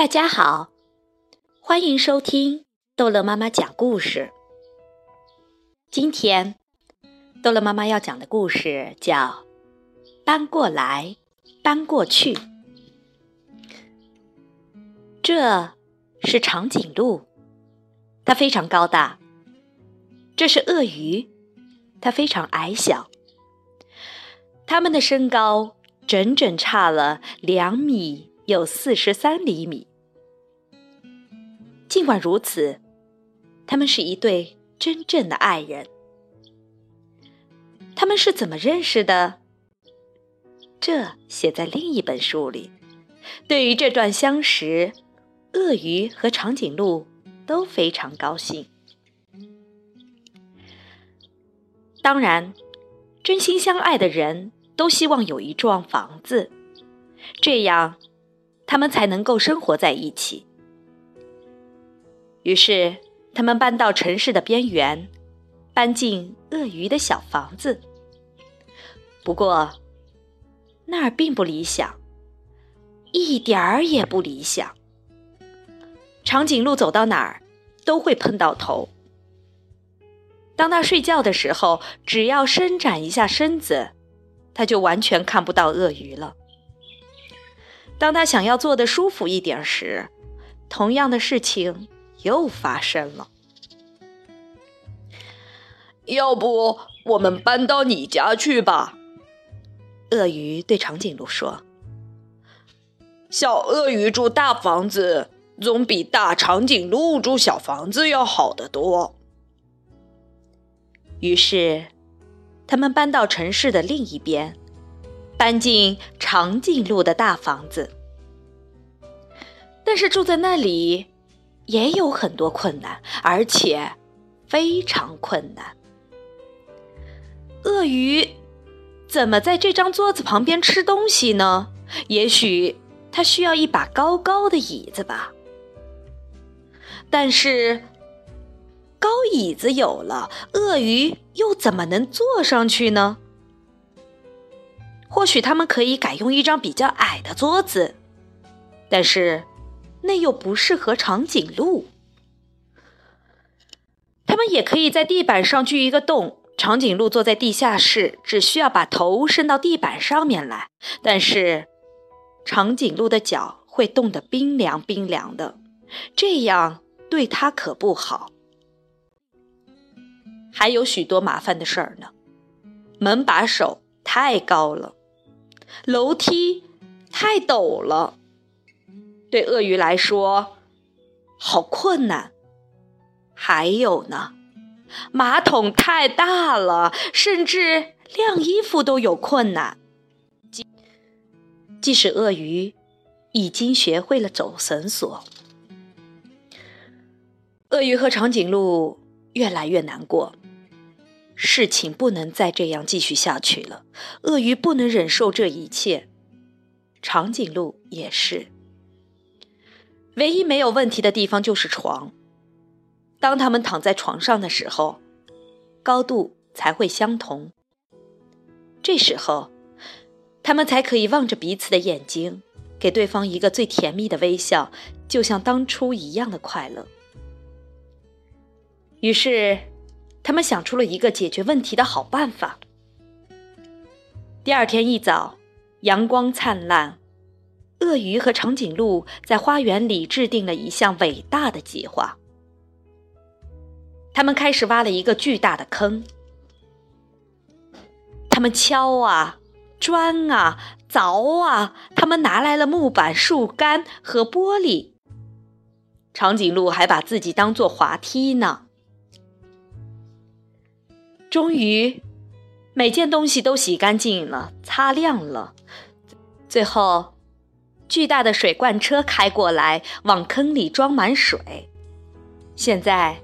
大家好，欢迎收听逗乐妈妈讲故事。今天，逗乐妈妈要讲的故事叫《搬过来，搬过去》。这是长颈鹿，它非常高大；这是鳄鱼，它非常矮小。它们的身高整整差了两米。有四十三厘米。尽管如此，他们是一对真正的爱人。他们是怎么认识的？这写在另一本书里。对于这段相识，鳄鱼和长颈鹿都非常高兴。当然，真心相爱的人都希望有一幢房子，这样。他们才能够生活在一起。于是，他们搬到城市的边缘，搬进鳄鱼的小房子。不过，那儿并不理想，一点儿也不理想。长颈鹿走到哪儿都会碰到头。当他睡觉的时候，只要伸展一下身子，他就完全看不到鳄鱼了。当他想要坐的舒服一点时，同样的事情又发生了。要不我们搬到你家去吧？鳄鱼对长颈鹿说：“小鳄鱼住大房子，总比大长颈鹿住小房子要好得多。”于是，他们搬到城市的另一边。搬进长颈鹿的大房子，但是住在那里也有很多困难，而且非常困难。鳄鱼怎么在这张桌子旁边吃东西呢？也许它需要一把高高的椅子吧。但是高椅子有了，鳄鱼又怎么能坐上去呢？或许他们可以改用一张比较矮的桌子，但是那又不适合长颈鹿。他们也可以在地板上锯一个洞，长颈鹿坐在地下室，只需要把头伸到地板上面来。但是长颈鹿的脚会冻得冰凉冰凉的，这样对它可不好。还有许多麻烦的事儿呢，门把手太高了。楼梯太陡了，对鳄鱼来说好困难。还有呢，马桶太大了，甚至晾衣服都有困难。即即使鳄鱼已经学会了走绳索，鳄鱼和长颈鹿越来越难过。事情不能再这样继续下去了。鳄鱼不能忍受这一切，长颈鹿也是。唯一没有问题的地方就是床。当他们躺在床上的时候，高度才会相同。这时候，他们才可以望着彼此的眼睛，给对方一个最甜蜜的微笑，就像当初一样的快乐。于是。他们想出了一个解决问题的好办法。第二天一早，阳光灿烂，鳄鱼和长颈鹿在花园里制定了一项伟大的计划。他们开始挖了一个巨大的坑。他们敲啊，钻啊，凿啊，他们拿来了木板、树干和玻璃。长颈鹿还把自己当做滑梯呢。终于，每件东西都洗干净了，擦亮了。最后，巨大的水罐车开过来，往坑里装满水。现在，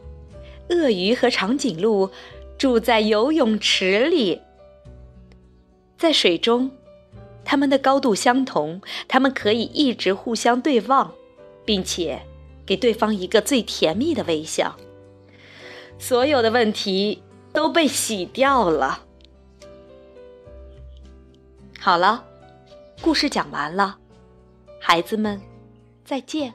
鳄鱼和长颈鹿住在游泳池里，在水中，它们的高度相同，它们可以一直互相对望，并且给对方一个最甜蜜的微笑。所有的问题。都被洗掉了。好了，故事讲完了，孩子们，再见。